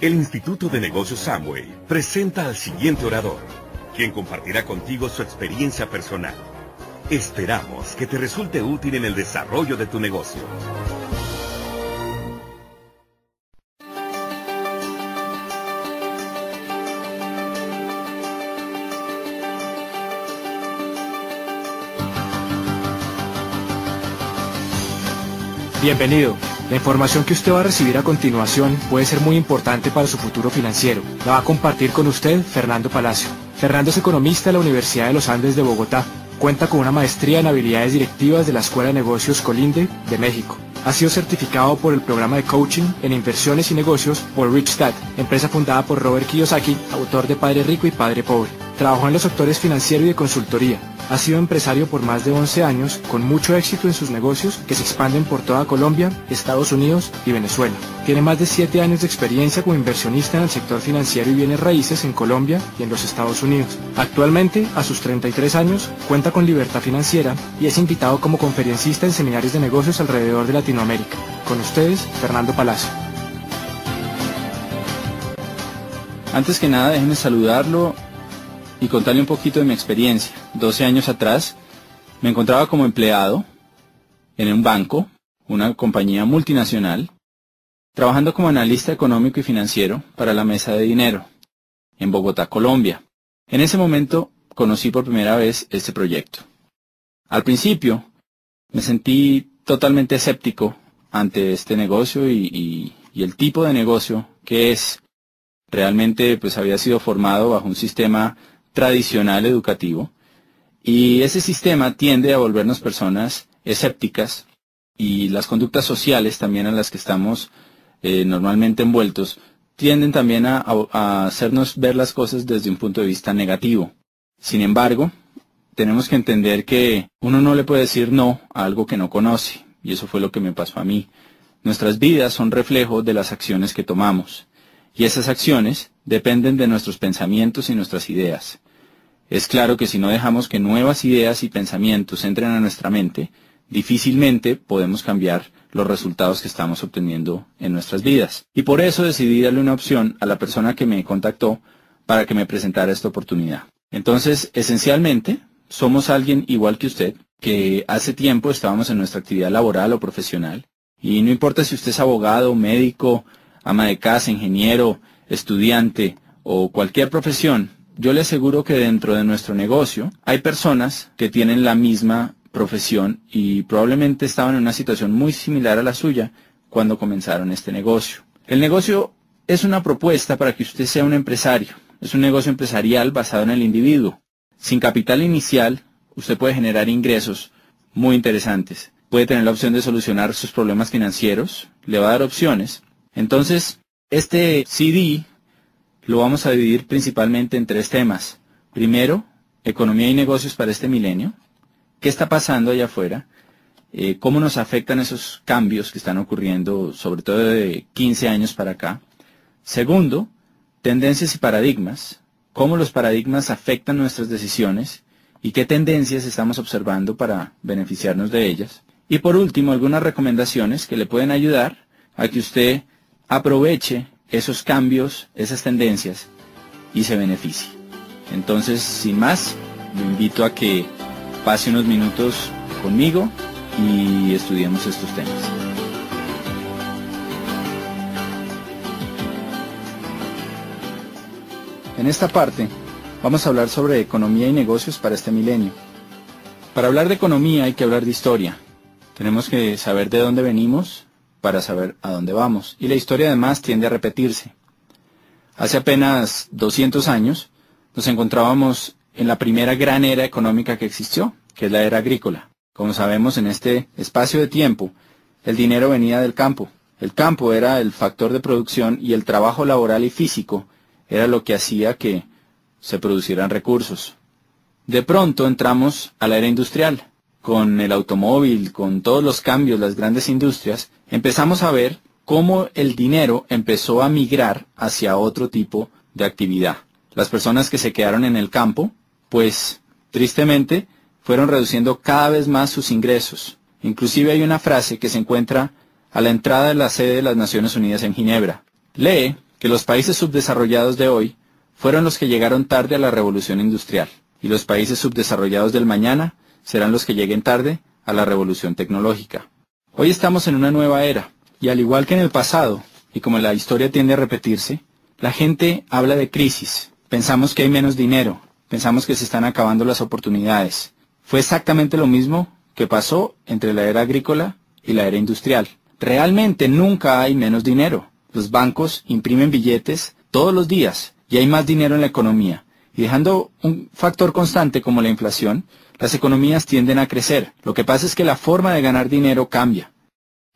El Instituto de Negocios Samway presenta al siguiente orador, quien compartirá contigo su experiencia personal. Esperamos que te resulte útil en el desarrollo de tu negocio. Bienvenido. La información que usted va a recibir a continuación puede ser muy importante para su futuro financiero. La va a compartir con usted Fernando Palacio. Fernando es economista de la Universidad de los Andes de Bogotá. Cuenta con una maestría en habilidades directivas de la Escuela de Negocios Colinde de México. Ha sido certificado por el programa de coaching en inversiones y negocios por Richstad, empresa fundada por Robert Kiyosaki, autor de Padre Rico y Padre Pobre. Trabajó en los sectores financiero y de consultoría. Ha sido empresario por más de 11 años, con mucho éxito en sus negocios que se expanden por toda Colombia, Estados Unidos y Venezuela. Tiene más de 7 años de experiencia como inversionista en el sector financiero y bienes raíces en Colombia y en los Estados Unidos. Actualmente, a sus 33 años, cuenta con libertad financiera y es invitado como conferencista en seminarios de negocios alrededor de Latinoamérica. Con ustedes, Fernando Palacio. Antes que nada, déjenme saludarlo y contarle un poquito de mi experiencia. 12 años atrás me encontraba como empleado en un banco, una compañía multinacional, trabajando como analista económico y financiero para la mesa de dinero en Bogotá, Colombia. En ese momento conocí por primera vez este proyecto. Al principio me sentí totalmente escéptico ante este negocio y, y el tipo de negocio que es. Realmente pues había sido formado bajo un sistema tradicional educativo y ese sistema tiende a volvernos personas escépticas y las conductas sociales también a las que estamos eh, normalmente envueltos tienden también a, a hacernos ver las cosas desde un punto de vista negativo. Sin embargo, tenemos que entender que uno no le puede decir no a algo que no conoce, y eso fue lo que me pasó a mí. Nuestras vidas son reflejo de las acciones que tomamos, y esas acciones dependen de nuestros pensamientos y nuestras ideas. Es claro que si no dejamos que nuevas ideas y pensamientos entren a nuestra mente, difícilmente podemos cambiar los resultados que estamos obteniendo en nuestras vidas. Y por eso decidí darle una opción a la persona que me contactó para que me presentara esta oportunidad. Entonces, esencialmente, somos alguien igual que usted, que hace tiempo estábamos en nuestra actividad laboral o profesional, y no importa si usted es abogado, médico, ama de casa, ingeniero, estudiante o cualquier profesión, yo le aseguro que dentro de nuestro negocio hay personas que tienen la misma profesión y probablemente estaban en una situación muy similar a la suya cuando comenzaron este negocio. El negocio es una propuesta para que usted sea un empresario. Es un negocio empresarial basado en el individuo. Sin capital inicial, usted puede generar ingresos muy interesantes. Puede tener la opción de solucionar sus problemas financieros. Le va a dar opciones. Entonces, este CD lo vamos a dividir principalmente en tres temas. Primero, economía y negocios para este milenio. ¿Qué está pasando allá afuera? Eh, ¿Cómo nos afectan esos cambios que están ocurriendo, sobre todo de 15 años para acá? Segundo, tendencias y paradigmas. ¿Cómo los paradigmas afectan nuestras decisiones? ¿Y qué tendencias estamos observando para beneficiarnos de ellas? Y por último, algunas recomendaciones que le pueden ayudar a que usted aproveche esos cambios, esas tendencias y se beneficie. Entonces, sin más, lo invito a que pase unos minutos conmigo y estudiemos estos temas. En esta parte vamos a hablar sobre economía y negocios para este milenio. Para hablar de economía hay que hablar de historia. Tenemos que saber de dónde venimos, para saber a dónde vamos. Y la historia además tiende a repetirse. Hace apenas 200 años nos encontrábamos en la primera gran era económica que existió, que es la era agrícola. Como sabemos, en este espacio de tiempo, el dinero venía del campo. El campo era el factor de producción y el trabajo laboral y físico era lo que hacía que se producieran recursos. De pronto entramos a la era industrial, con el automóvil, con todos los cambios, las grandes industrias, empezamos a ver cómo el dinero empezó a migrar hacia otro tipo de actividad. Las personas que se quedaron en el campo, pues tristemente, fueron reduciendo cada vez más sus ingresos. Inclusive hay una frase que se encuentra a la entrada de la sede de las Naciones Unidas en Ginebra. Lee que los países subdesarrollados de hoy fueron los que llegaron tarde a la revolución industrial, y los países subdesarrollados del mañana serán los que lleguen tarde a la revolución tecnológica. Hoy estamos en una nueva era, y al igual que en el pasado, y como la historia tiende a repetirse, la gente habla de crisis, pensamos que hay menos dinero, pensamos que se están acabando las oportunidades. Fue exactamente lo mismo que pasó entre la era agrícola y la era industrial. Realmente nunca hay menos dinero. Los bancos imprimen billetes todos los días y hay más dinero en la economía. Y dejando un factor constante como la inflación, las economías tienden a crecer. Lo que pasa es que la forma de ganar dinero cambia.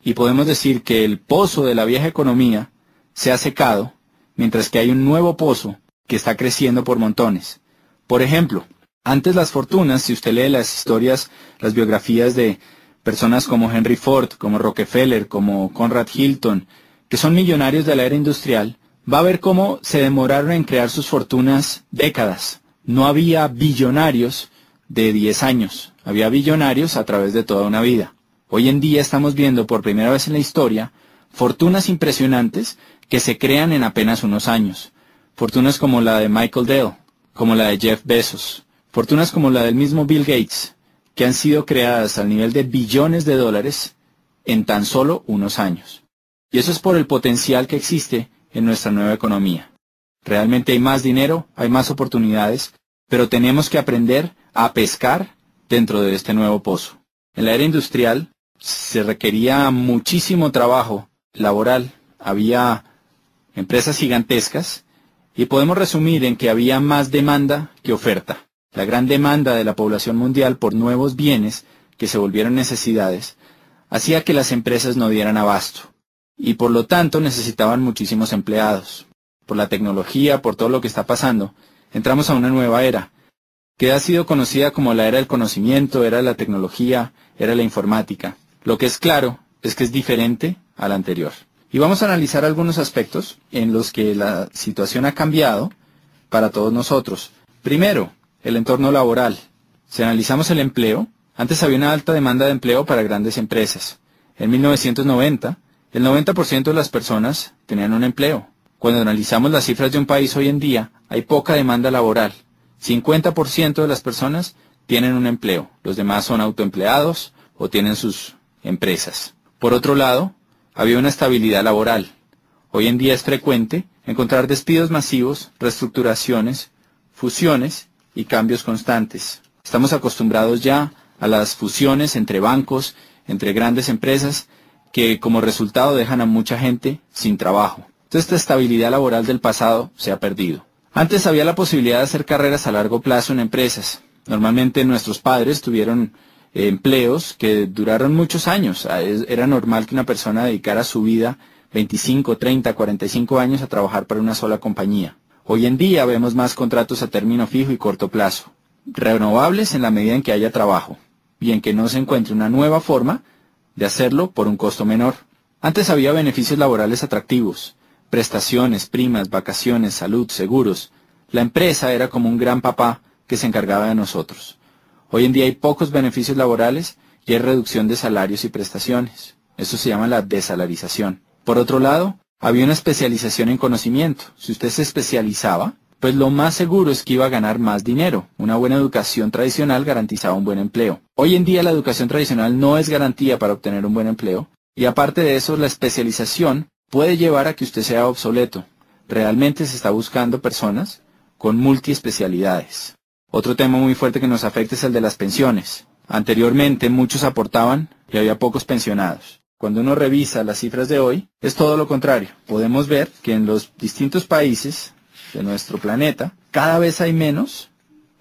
Y podemos decir que el pozo de la vieja economía se ha secado, mientras que hay un nuevo pozo que está creciendo por montones. Por ejemplo, antes las fortunas, si usted lee las historias, las biografías de personas como Henry Ford, como Rockefeller, como Conrad Hilton, que son millonarios de la era industrial, va a ver cómo se demoraron en crear sus fortunas décadas. No había billonarios de 10 años, había billonarios a través de toda una vida. Hoy en día estamos viendo por primera vez en la historia fortunas impresionantes que se crean en apenas unos años. Fortunas como la de Michael Dell, como la de Jeff Bezos, fortunas como la del mismo Bill Gates, que han sido creadas al nivel de billones de dólares en tan solo unos años. Y eso es por el potencial que existe en nuestra nueva economía. Realmente hay más dinero, hay más oportunidades, pero tenemos que aprender a pescar dentro de este nuevo pozo. En la era industrial se requería muchísimo trabajo laboral, había empresas gigantescas y podemos resumir en que había más demanda que oferta. La gran demanda de la población mundial por nuevos bienes que se volvieron necesidades hacía que las empresas no dieran abasto y por lo tanto necesitaban muchísimos empleados. Por la tecnología, por todo lo que está pasando, entramos a una nueva era, que ha sido conocida como la era del conocimiento, era la tecnología, era la informática. Lo que es claro es que es diferente a la anterior. Y vamos a analizar algunos aspectos en los que la situación ha cambiado para todos nosotros. Primero, el entorno laboral. Si analizamos el empleo, antes había una alta demanda de empleo para grandes empresas. En 1990, el 90% de las personas tenían un empleo. Cuando analizamos las cifras de un país hoy en día, hay poca demanda laboral. 50% de las personas tienen un empleo. Los demás son autoempleados o tienen sus empresas. Por otro lado, había una estabilidad laboral. Hoy en día es frecuente encontrar despidos masivos, reestructuraciones, fusiones y cambios constantes. Estamos acostumbrados ya a las fusiones entre bancos, entre grandes empresas, que como resultado dejan a mucha gente sin trabajo. Esta estabilidad laboral del pasado se ha perdido. Antes había la posibilidad de hacer carreras a largo plazo en empresas. Normalmente nuestros padres tuvieron eh, empleos que duraron muchos años. Ah, era normal que una persona dedicara su vida 25, 30, 45 años a trabajar para una sola compañía. Hoy en día vemos más contratos a término fijo y corto plazo, renovables en la medida en que haya trabajo y en que no se encuentre una nueva forma de hacerlo por un costo menor. Antes había beneficios laborales atractivos, prestaciones, primas, vacaciones, salud, seguros. La empresa era como un gran papá que se encargaba de nosotros. Hoy en día hay pocos beneficios laborales y hay reducción de salarios y prestaciones. Eso se llama la desalarización. Por otro lado, había una especialización en conocimiento. Si usted se especializaba, pues lo más seguro es que iba a ganar más dinero. Una buena educación tradicional garantizaba un buen empleo. Hoy en día la educación tradicional no es garantía para obtener un buen empleo, y aparte de eso la especialización puede llevar a que usted sea obsoleto. Realmente se está buscando personas con multiespecialidades. Otro tema muy fuerte que nos afecta es el de las pensiones. Anteriormente muchos aportaban y había pocos pensionados. Cuando uno revisa las cifras de hoy, es todo lo contrario. Podemos ver que en los distintos países de nuestro planeta, cada vez hay menos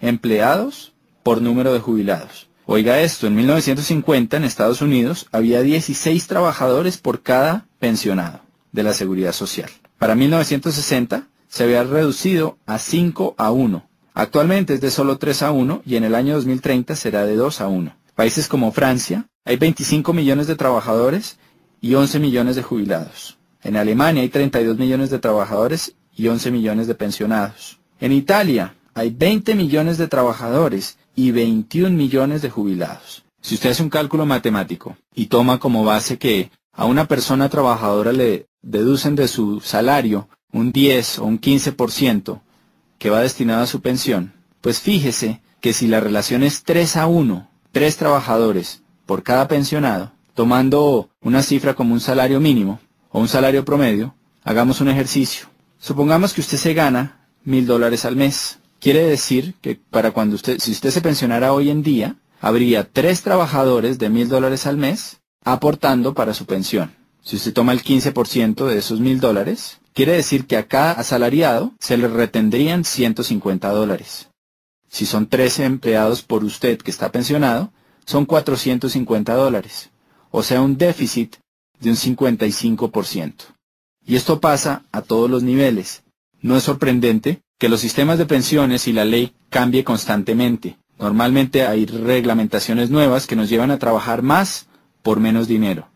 empleados por número de jubilados. Oiga esto, en 1950 en Estados Unidos había 16 trabajadores por cada pensionado de la seguridad social. Para 1960 se había reducido a 5 a 1. Actualmente es de solo 3 a 1 y en el año 2030 será de 2 a 1. Países como Francia hay 25 millones de trabajadores y 11 millones de jubilados. En Alemania hay 32 millones de trabajadores y 11 millones de pensionados. En Italia hay 20 millones de trabajadores y 21 millones de jubilados. Si usted hace un cálculo matemático y toma como base que a una persona trabajadora le deducen de su salario un 10 o un 15% que va destinado a su pensión, pues fíjese que si la relación es 3 a 1, 3 trabajadores por cada pensionado, tomando una cifra como un salario mínimo o un salario promedio, hagamos un ejercicio. Supongamos que usted se gana mil dólares al mes. Quiere decir que para cuando usted, si usted se pensionara hoy en día, habría tres trabajadores de mil dólares al mes aportando para su pensión. Si usted toma el 15% de esos mil dólares, quiere decir que a cada asalariado se le retendrían 150 dólares. Si son 13 empleados por usted que está pensionado, son 450 dólares, o sea un déficit de un 55%. Y esto pasa a todos los niveles. No es sorprendente que los sistemas de pensiones y la ley cambie constantemente. Normalmente hay reglamentaciones nuevas que nos llevan a trabajar más por menos dinero.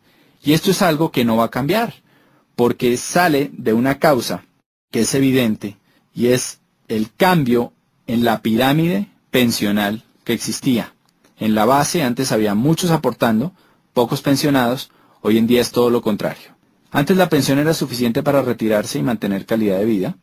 Y esto es algo que no va a cambiar, porque sale de una causa que es evidente, y es el cambio en la pirámide pensional que existía. En la base antes había muchos aportando, pocos pensionados, hoy en día es todo lo contrario. Antes la pensión era suficiente para retirarse y mantener calidad de vida.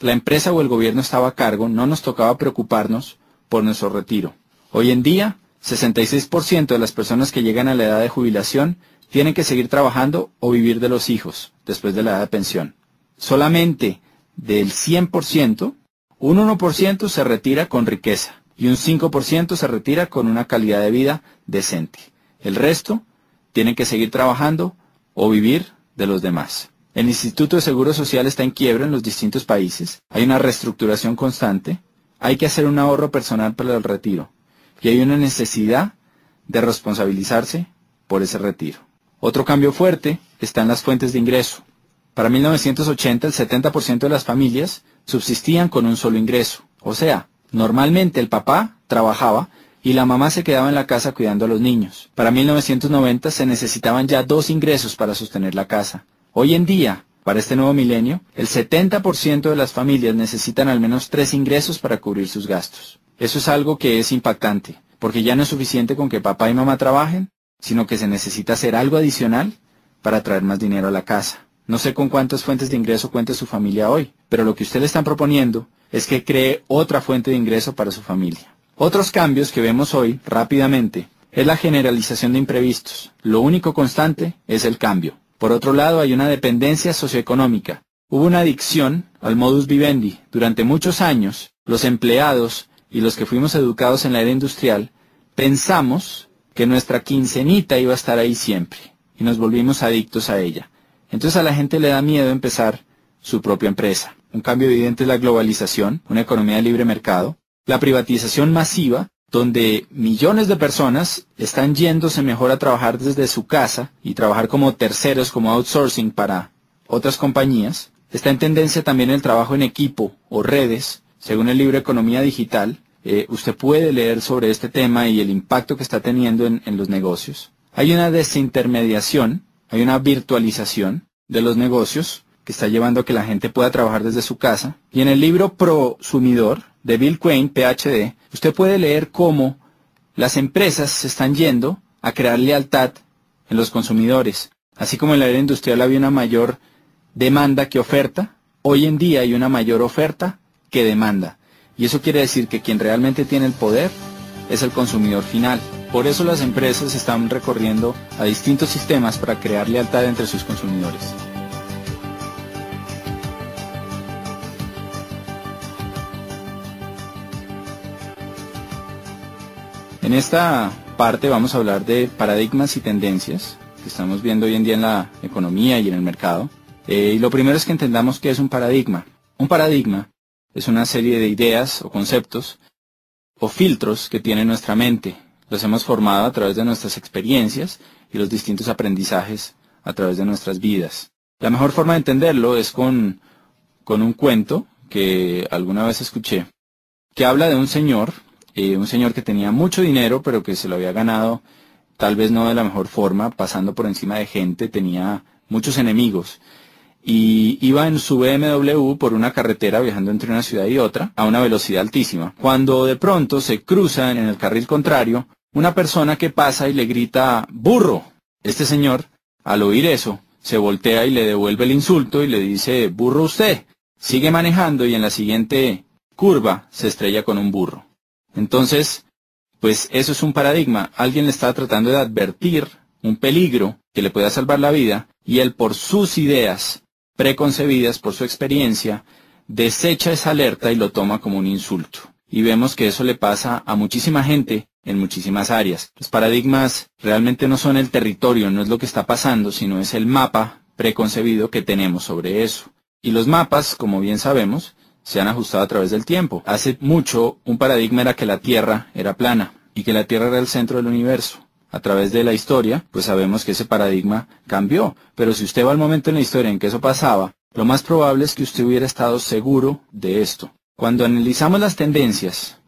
La empresa o el gobierno estaba a cargo, no nos tocaba preocuparnos por nuestro retiro. Hoy en día, 66% de las personas que llegan a la edad de jubilación tienen que seguir trabajando o vivir de los hijos después de la edad de pensión. Solamente del 100%, un 1% se retira con riqueza y un 5% se retira con una calidad de vida decente. El resto tienen que seguir trabajando o vivir de los demás. El Instituto de Seguro Social está en quiebra en los distintos países, hay una reestructuración constante, hay que hacer un ahorro personal para el retiro y hay una necesidad de responsabilizarse por ese retiro. Otro cambio fuerte está en las fuentes de ingreso. Para 1980 el 70% de las familias subsistían con un solo ingreso. O sea, normalmente el papá trabajaba y la mamá se quedaba en la casa cuidando a los niños. Para 1990 se necesitaban ya dos ingresos para sostener la casa. Hoy en día, para este nuevo milenio, el 70% de las familias necesitan al menos tres ingresos para cubrir sus gastos. Eso es algo que es impactante, porque ya no es suficiente con que papá y mamá trabajen, sino que se necesita hacer algo adicional para traer más dinero a la casa. No sé con cuántas fuentes de ingreso cuenta su familia hoy, pero lo que usted le están proponiendo es que cree otra fuente de ingreso para su familia. Otros cambios que vemos hoy rápidamente es la generalización de imprevistos. Lo único constante es el cambio. Por otro lado, hay una dependencia socioeconómica. Hubo una adicción al modus vivendi. Durante muchos años, los empleados y los que fuimos educados en la era industrial pensamos que nuestra quincenita iba a estar ahí siempre y nos volvimos adictos a ella. Entonces a la gente le da miedo empezar su propia empresa. Un cambio evidente es la globalización, una economía de libre mercado, la privatización masiva, donde millones de personas están yéndose mejor a trabajar desde su casa y trabajar como terceros, como outsourcing para otras compañías. Está en tendencia también el trabajo en equipo o redes, según el libro Economía Digital. Eh, usted puede leer sobre este tema y el impacto que está teniendo en, en los negocios. Hay una desintermediación, hay una virtualización de los negocios que está llevando a que la gente pueda trabajar desde su casa. Y en el libro Prosumidor, de Bill Quain, PhD, usted puede leer cómo las empresas se están yendo a crear lealtad en los consumidores. Así como en la era industrial había una mayor demanda que oferta, hoy en día hay una mayor oferta que demanda. Y eso quiere decir que quien realmente tiene el poder es el consumidor final. Por eso las empresas están recorriendo a distintos sistemas para crear lealtad entre sus consumidores. En esta parte vamos a hablar de paradigmas y tendencias que estamos viendo hoy en día en la economía y en el mercado. Eh, y lo primero es que entendamos qué es un paradigma. Un paradigma es una serie de ideas o conceptos o filtros que tiene nuestra mente. Los hemos formado a través de nuestras experiencias y los distintos aprendizajes a través de nuestras vidas. La mejor forma de entenderlo es con, con un cuento que alguna vez escuché, que habla de un señor eh, un señor que tenía mucho dinero, pero que se lo había ganado tal vez no de la mejor forma, pasando por encima de gente, tenía muchos enemigos. Y iba en su BMW por una carretera viajando entre una ciudad y otra a una velocidad altísima. Cuando de pronto se cruza en el carril contrario una persona que pasa y le grita burro. Este señor, al oír eso, se voltea y le devuelve el insulto y le dice burro usted. sigue manejando y en la siguiente curva se estrella con un burro. Entonces, pues eso es un paradigma. Alguien le está tratando de advertir un peligro que le pueda salvar la vida y él por sus ideas preconcebidas, por su experiencia, desecha esa alerta y lo toma como un insulto. Y vemos que eso le pasa a muchísima gente en muchísimas áreas. Los paradigmas realmente no son el territorio, no es lo que está pasando, sino es el mapa preconcebido que tenemos sobre eso. Y los mapas, como bien sabemos, se han ajustado a través del tiempo. Hace mucho un paradigma era que la Tierra era plana y que la Tierra era el centro del universo. A través de la historia, pues sabemos que ese paradigma cambió. Pero si usted va al momento en la historia en que eso pasaba, lo más probable es que usted hubiera estado seguro de esto. Cuando analizamos las tendencias,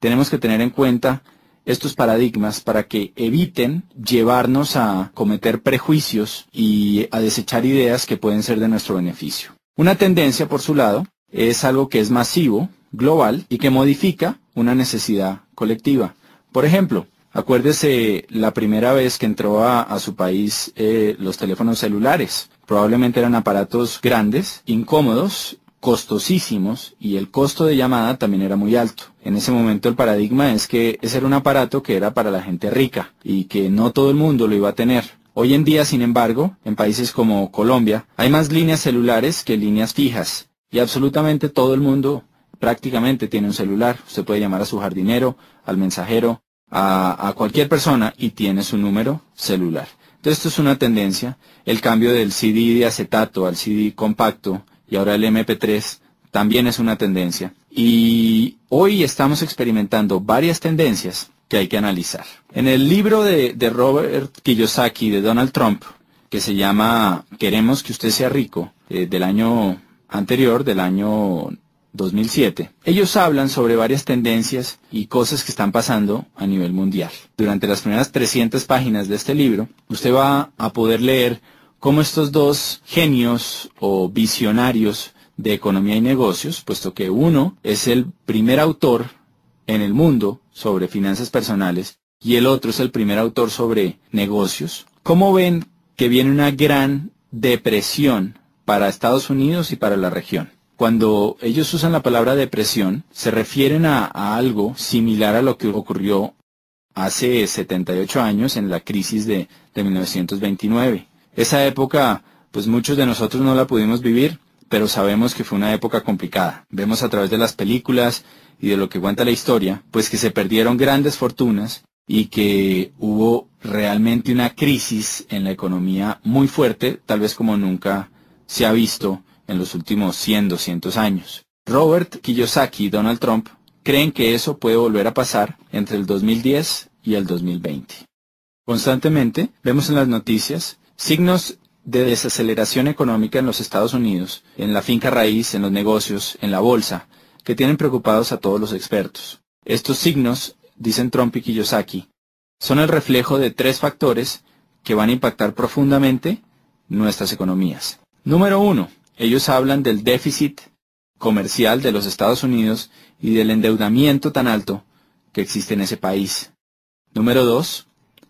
tenemos que tener en cuenta estos paradigmas para que eviten llevarnos a cometer prejuicios y a desechar ideas que pueden ser de nuestro beneficio. Una tendencia, por su lado, es algo que es masivo, global y que modifica una necesidad colectiva. Por ejemplo, acuérdese la primera vez que entró a, su país eh, los teléfonos celulares. Probablemente eran aparatos grandes, incómodos, costosísimos y el costo de llamada también era muy alto. En ese momento el paradigma es que ese era un aparato que era para la gente rica y que no todo el mundo lo iba a tener. Hoy en día, sin embargo, en países como Colombia, hay más líneas celulares que líneas fijas y absolutamente todo el mundo prácticamente tiene un celular. Usted puede llamar a su jardinero, al mensajero, a, cualquier persona y tiene su número celular. Entonces esto es una tendencia. El cambio del CD de acetato al CD compacto y ahora el MP3 también es una tendencia. Y hoy estamos experimentando varias tendencias que hay que analizar. En el libro de, Robert Kiyosaki de Donald Trump, que se llama Queremos que usted sea rico, eh, del año anterior, del año 2007, ellos hablan sobre varias tendencias y cosas que están pasando a nivel mundial. Durante las primeras 300 páginas de este libro, usted va a poder leer cómo estos dos genios o visionarios de economía y negocios, puesto que uno es el primer autor en el mundo sobre finanzas personales y el otro es el primer autor sobre negocios, ¿cómo ven que viene una gran depresión para Estados Unidos y para la región? Cuando ellos usan la palabra depresión, se refieren a, algo similar a lo que ocurrió hace 78 años en la crisis de, de 1929. Esa época, pues muchos de nosotros no la pudimos vivir, pero sabemos que fue una época complicada. Vemos a través de las películas y de lo que cuenta la historia, pues que se perdieron grandes fortunas y que hubo realmente una crisis en la economía muy fuerte, tal vez como nunca se ha visto en los últimos 100, 200 años. Robert Kiyosaki y Donald Trump creen que eso puede volver a pasar entre el 2010 y el 2020. Constantemente vemos en las noticias signos de desaceleración económica en los Estados Unidos, en la finca raíz, en los negocios, en la bolsa, que tienen preocupados a todos los expertos. Estos signos, dicen Trump y Kiyosaki, son el reflejo de tres factores que van a impactar profundamente nuestras economías. Número uno, ellos hablan del déficit comercial de los Estados Unidos y del endeudamiento tan alto que existe en ese país. Número dos,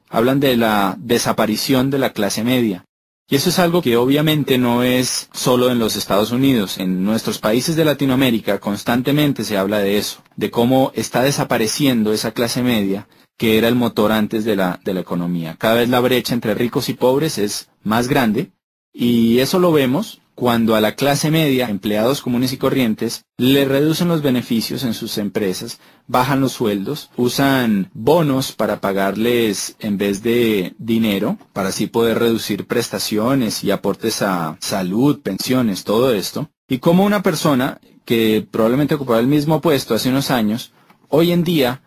hablan de la desaparición de la clase media. Y eso es algo que obviamente no es solo en los Estados Unidos. En nuestros países de Latinoamérica constantemente se habla de eso, de cómo está desapareciendo esa clase media que era el motor antes de la, de la economía. Cada vez la brecha entre ricos y pobres es más grande y eso lo vemos cuando a la clase media, empleados comunes y corrientes, le reducen los beneficios en sus empresas, bajan los sueldos, usan bonos para pagarles en vez de dinero, para así poder reducir prestaciones y aportes a salud, pensiones, todo esto. Y como una persona que probablemente ocupaba el mismo puesto hace unos años, hoy en día,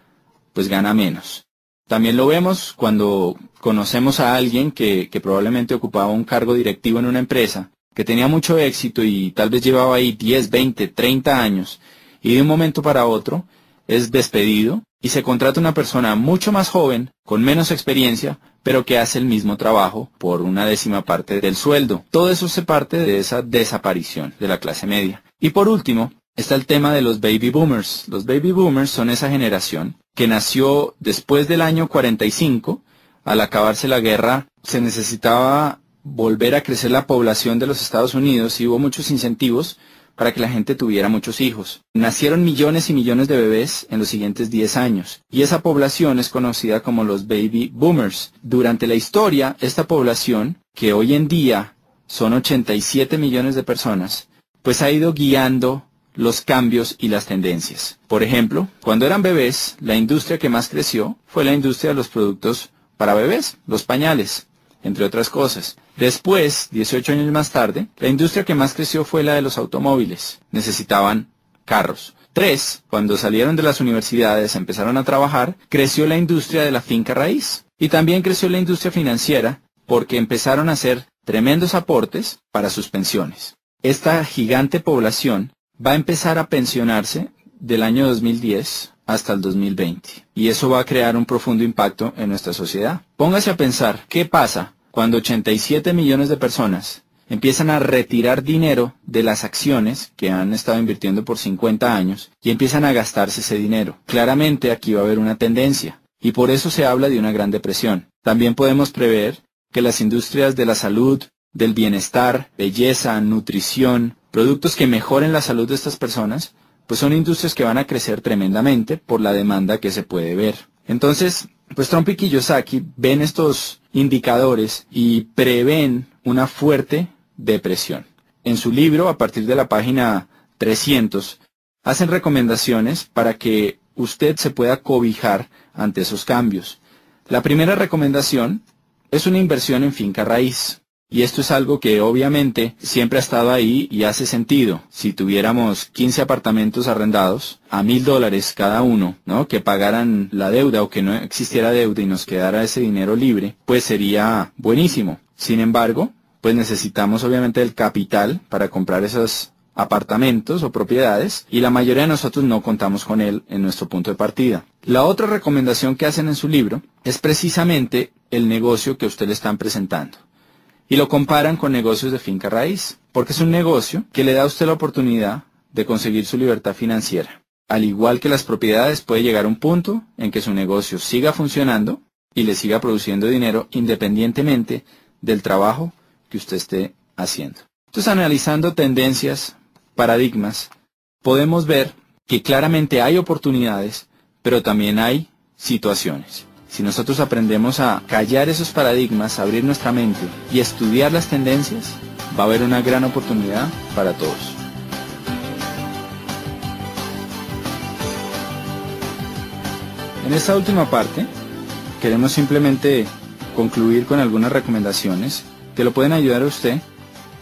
pues gana menos. También lo vemos cuando conocemos a alguien que, probablemente ocupaba un cargo directivo en una empresa que tenía mucho éxito y tal vez llevaba ahí 10, 20, 30 años, y de un momento para otro es despedido y se contrata una persona mucho más joven, con menos experiencia, pero que hace el mismo trabajo por una décima parte del sueldo. Todo eso se parte de esa desaparición de la clase media. Y por último, está el tema de los baby boomers. Los baby boomers son esa generación que nació después del año 45. Al acabarse la guerra, se necesitaba volver a crecer la población de los Estados Unidos y hubo muchos incentivos para que la gente tuviera muchos hijos. Nacieron millones y millones de bebés en los siguientes 10 años, y esa población es conocida como los baby boomers. Durante la historia, esta población, que hoy en día son 87 millones de personas, pues ha ido guiando los cambios y las tendencias. Por ejemplo, cuando eran bebés, la industria que más creció fue la industria de los productos para bebés, los pañales, entre otras cosas. Después, 18 años más tarde, la industria que más creció fue la de los automóviles. Necesitaban carros. Tres, cuando salieron de las universidades, empezaron a trabajar, creció la industria de la finca raíz. Y también creció la industria financiera porque empezaron a hacer tremendos aportes para sus pensiones. Esta gigante población va a empezar a pensionarse del año 2010 hasta el 2020. Y eso va a crear un profundo impacto en nuestra sociedad. Póngase a pensar, ¿qué pasa cuando 87 millones de personas empiezan a retirar dinero de las acciones que han estado invirtiendo por 50 años y empiezan a gastarse ese dinero? Claramente aquí va a haber una tendencia. Y por eso se habla de una gran depresión. También podemos prever que las industrias de la salud, del bienestar, belleza, nutrición, productos que mejoren la salud de estas personas, pues son industrias que van a crecer tremendamente por la demanda que se puede ver. Entonces, pues Trump y Kiyosaki ven estos indicadores y prevén una fuerte depresión. En su libro, a partir de la página 300, hacen recomendaciones para que usted se pueda cobijar ante esos cambios. La primera recomendación es una inversión en finca raíz. Y esto es algo que obviamente siempre ha estado ahí y hace sentido. Si tuviéramos 15 apartamentos arrendados a mil dólares cada uno, ¿no? Que pagaran la deuda o que no existiera deuda y nos quedara ese dinero libre, pues sería buenísimo. Sin embargo, pues necesitamos obviamente el capital para comprar esos apartamentos o propiedades y la mayoría de nosotros no contamos con él en nuestro punto de partida. La otra recomendación que hacen en su libro es precisamente el negocio que usted le están presentando y lo comparan con negocios de finca raíz, porque es un negocio que le da a usted la oportunidad de conseguir su libertad financiera. Al igual que las propiedades, puede llegar a un punto en que su negocio siga funcionando y le siga produciendo dinero independientemente del trabajo que usted esté haciendo. Entonces, analizando tendencias, paradigmas, podemos ver que claramente hay oportunidades, pero también hay situaciones. Si nosotros aprendemos a callar esos paradigmas, abrir nuestra mente y estudiar las tendencias, va a haber una gran oportunidad para todos. En esta última parte, queremos simplemente concluir con algunas recomendaciones que lo pueden ayudar a usted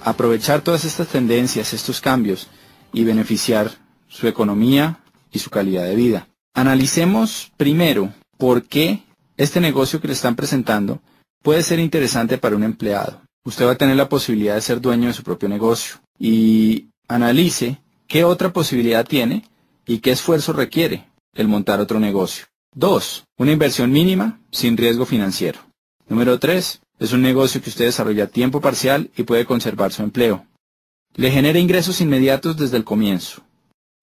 a aprovechar todas estas tendencias, estos cambios y beneficiar su economía y su calidad de vida. Analicemos primero por qué este negocio que le están presentando puede ser interesante para un empleado. Usted va a tener la posibilidad de ser dueño de su propio negocio y analice qué otra posibilidad tiene y qué esfuerzo requiere el montar otro negocio. 2. Una inversión mínima sin riesgo financiero. Número 3. Es un negocio que usted desarrolla a tiempo parcial y puede conservar su empleo. Le genera ingresos inmediatos desde el comienzo.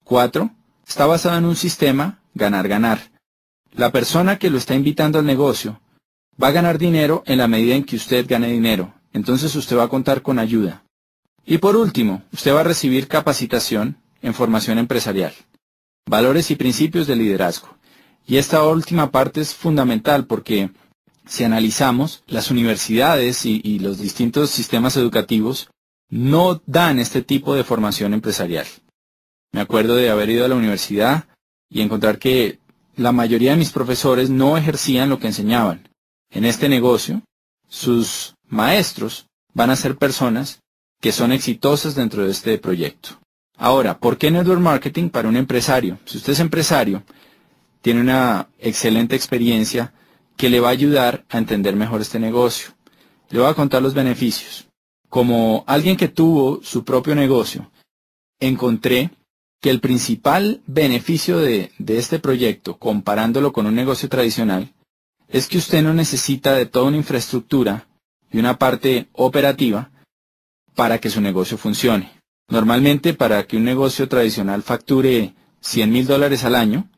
4. Está basado en un sistema ganar-ganar la persona que lo está invitando al negocio va a ganar dinero en la medida en que usted gane dinero. Entonces usted va a contar con ayuda. Y por último, usted va a recibir capacitación en formación empresarial, valores y principios de liderazgo. Y esta última parte es fundamental porque si analizamos, las universidades y, y, los distintos sistemas educativos no dan este tipo de formación empresarial. Me acuerdo de haber ido a la universidad y encontrar que la mayoría de mis profesores no ejercían lo que enseñaban. En este negocio, sus maestros van a ser personas que son exitosas dentro de este proyecto. Ahora, ¿por qué network marketing para un empresario? Si usted es empresario, tiene una excelente experiencia que le va a ayudar a entender mejor este negocio. Le voy a contar los beneficios. Como alguien que tuvo su propio negocio, encontré que el principal beneficio de, este proyecto, comparándolo con un negocio tradicional, es que usted no necesita de toda una infraestructura y una parte operativa para que su negocio funcione. Normalmente, para que un negocio tradicional facture 100 mil dólares al año,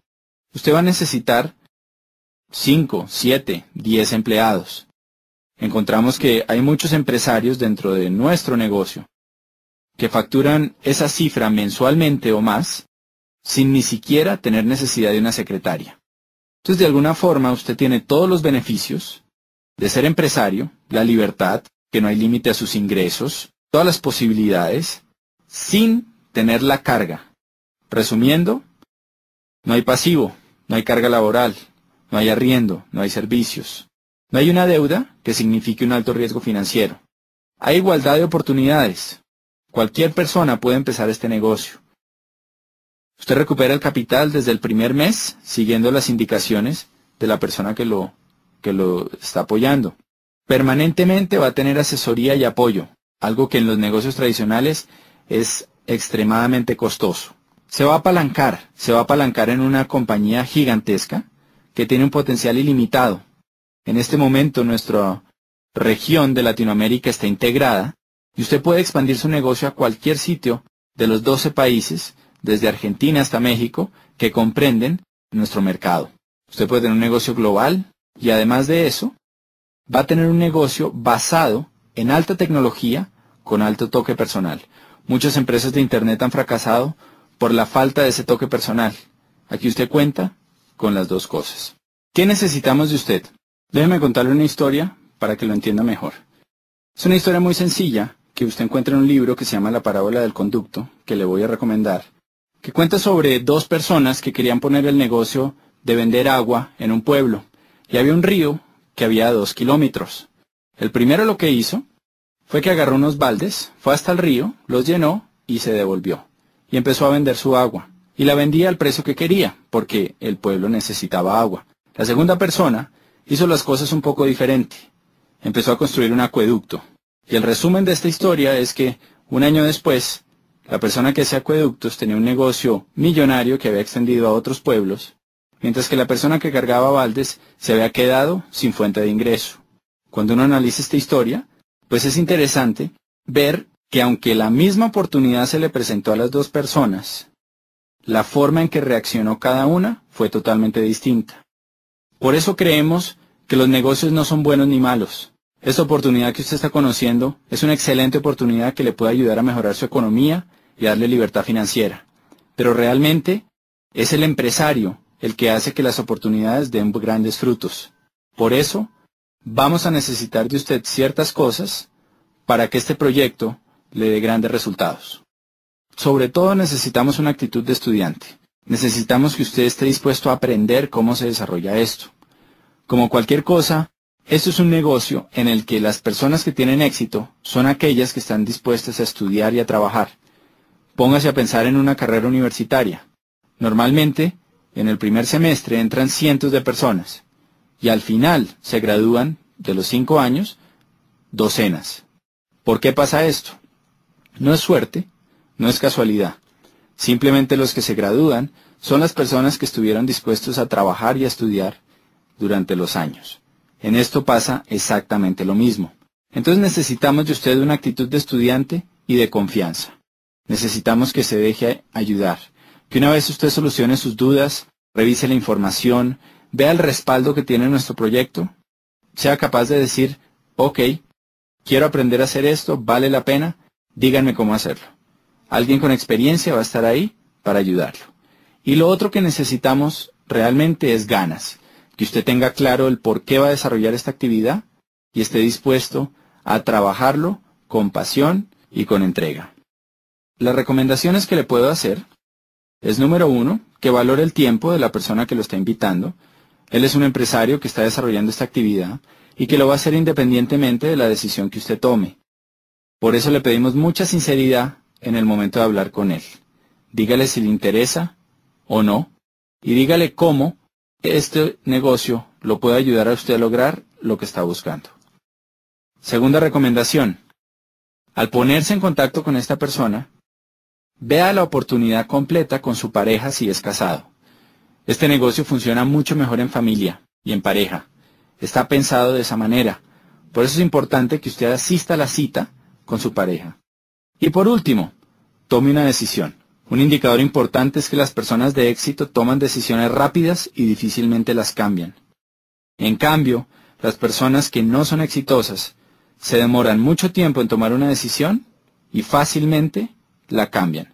usted va a necesitar 5, 7, 10 empleados. Encontramos que hay muchos empresarios dentro de nuestro negocio que facturan esa cifra mensualmente o más sin ni siquiera tener necesidad de una secretaria. Entonces, de alguna forma, usted tiene todos los beneficios de ser empresario, la libertad, que no hay límite a sus ingresos, todas las posibilidades, sin tener la carga. Resumiendo, no hay pasivo, no hay carga laboral, no hay arriendo, no hay servicios. No hay una deuda que signifique un alto riesgo financiero. Hay igualdad de oportunidades. Cualquier persona puede empezar este negocio. Usted recupera el capital desde el primer mes siguiendo las indicaciones de la persona que lo, que lo está apoyando. Permanentemente va a tener asesoría y apoyo, algo que en los negocios tradicionales es extremadamente costoso. Se va a apalancar, se va a apalancar en una compañía gigantesca que tiene un potencial ilimitado. En este momento nuestra región de Latinoamérica está integrada y usted puede expandir su negocio a cualquier sitio de los 12 países desde Argentina hasta México, que comprenden nuestro mercado. Usted puede tener un negocio global y además de eso, va a tener un negocio basado en alta tecnología con alto toque personal. Muchas empresas de Internet han fracasado por la falta de ese toque personal. Aquí usted cuenta con las dos cosas. ¿Qué necesitamos de usted? Déjeme contarle una historia para que lo entienda mejor. Es una historia muy sencilla que usted encuentra en un libro que se llama La parábola del conducto, que le voy a recomendar que cuenta sobre dos personas que querían poner el negocio de vender agua en un pueblo, y había un río que había dos kilómetros. El primero lo que hizo fue que agarró unos baldes, fue hasta el río, los llenó y se devolvió, y empezó a vender su agua, y la vendía al precio que quería, porque el pueblo necesitaba agua. La segunda persona hizo las cosas un poco diferente. Empezó a construir un acueducto. Y el resumen de esta historia es que, un año después, la persona que hacía acueductos tenía un negocio millonario que había extendido a otros pueblos, mientras que la persona que cargaba baldes se había quedado sin fuente de ingreso. Cuando uno analiza esta historia, pues es interesante ver que aunque la misma oportunidad se le presentó a las dos personas, la forma en que reaccionó cada una fue totalmente distinta. Por eso creemos que los negocios no son buenos ni malos. Esta oportunidad que usted está conociendo es una excelente oportunidad que le puede ayudar a mejorar su economía y darle libertad financiera. Pero realmente es el empresario el que hace que las oportunidades den grandes frutos. Por eso, vamos a necesitar de usted ciertas cosas para que este proyecto le dé grandes resultados. Sobre todo necesitamos una actitud de estudiante. Necesitamos que usted esté dispuesto a aprender cómo se desarrolla esto. Como cualquier cosa, esto es un negocio en el que las personas que tienen éxito son aquellas que están dispuestas a estudiar y a trabajar. Póngase a pensar en una carrera universitaria. Normalmente, en el primer semestre entran cientos de personas y al final se gradúan de los cinco años docenas. ¿Por qué pasa esto? No es suerte, no es casualidad. Simplemente los que se gradúan son las personas que estuvieron dispuestos a trabajar y a estudiar durante los años. En esto pasa exactamente lo mismo. Entonces necesitamos de usted una actitud de estudiante y de confianza. Necesitamos que se deje ayudar, que una vez usted solucione sus dudas, revise la información, vea el respaldo que tiene nuestro proyecto, sea capaz de decir, ok, quiero aprender a hacer esto, vale la pena, díganme cómo hacerlo. Alguien con experiencia va a estar ahí para ayudarlo. Y lo otro que necesitamos realmente es ganas, que usted tenga claro el por qué va a desarrollar esta actividad y esté dispuesto a trabajarlo con pasión y con entrega. Las recomendaciones que le puedo hacer es número uno, que valore el tiempo de la persona que lo está invitando. Él es un empresario que está desarrollando esta actividad y que lo va a hacer independientemente de la decisión que usted tome. Por eso le pedimos mucha sinceridad en el momento de hablar con él. Dígale si le interesa o no y dígale cómo este negocio lo puede ayudar a usted a lograr lo que está buscando. Segunda recomendación. Al ponerse en contacto con esta persona, Vea la oportunidad completa con su pareja si es casado. Este negocio funciona mucho mejor en familia y en pareja. Está pensado de esa manera. Por eso es importante que usted asista a la cita con su pareja. Y por último, tome una decisión. Un indicador importante es que las personas de éxito toman decisiones rápidas y difícilmente las cambian. En cambio, las personas que no son exitosas se demoran mucho tiempo en tomar una decisión y fácilmente la cambian.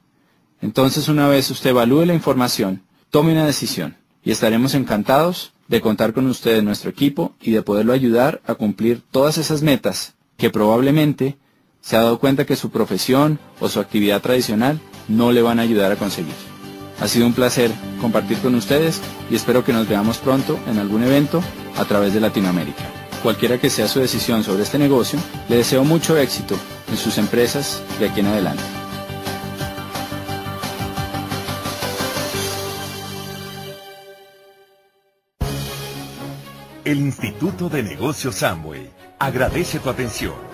Entonces una vez usted evalúe la información, tome una decisión y estaremos encantados de contar con usted en nuestro equipo y de poderlo ayudar a cumplir todas esas metas que probablemente se ha dado cuenta que su profesión o su actividad tradicional no le van a ayudar a conseguir. Ha sido un placer compartir con ustedes y espero que nos veamos pronto en algún evento a través de Latinoamérica. Cualquiera que sea su decisión sobre este negocio, le deseo mucho éxito en sus empresas de aquí en adelante. El Instituto de Negocios Samway agradece tu atención.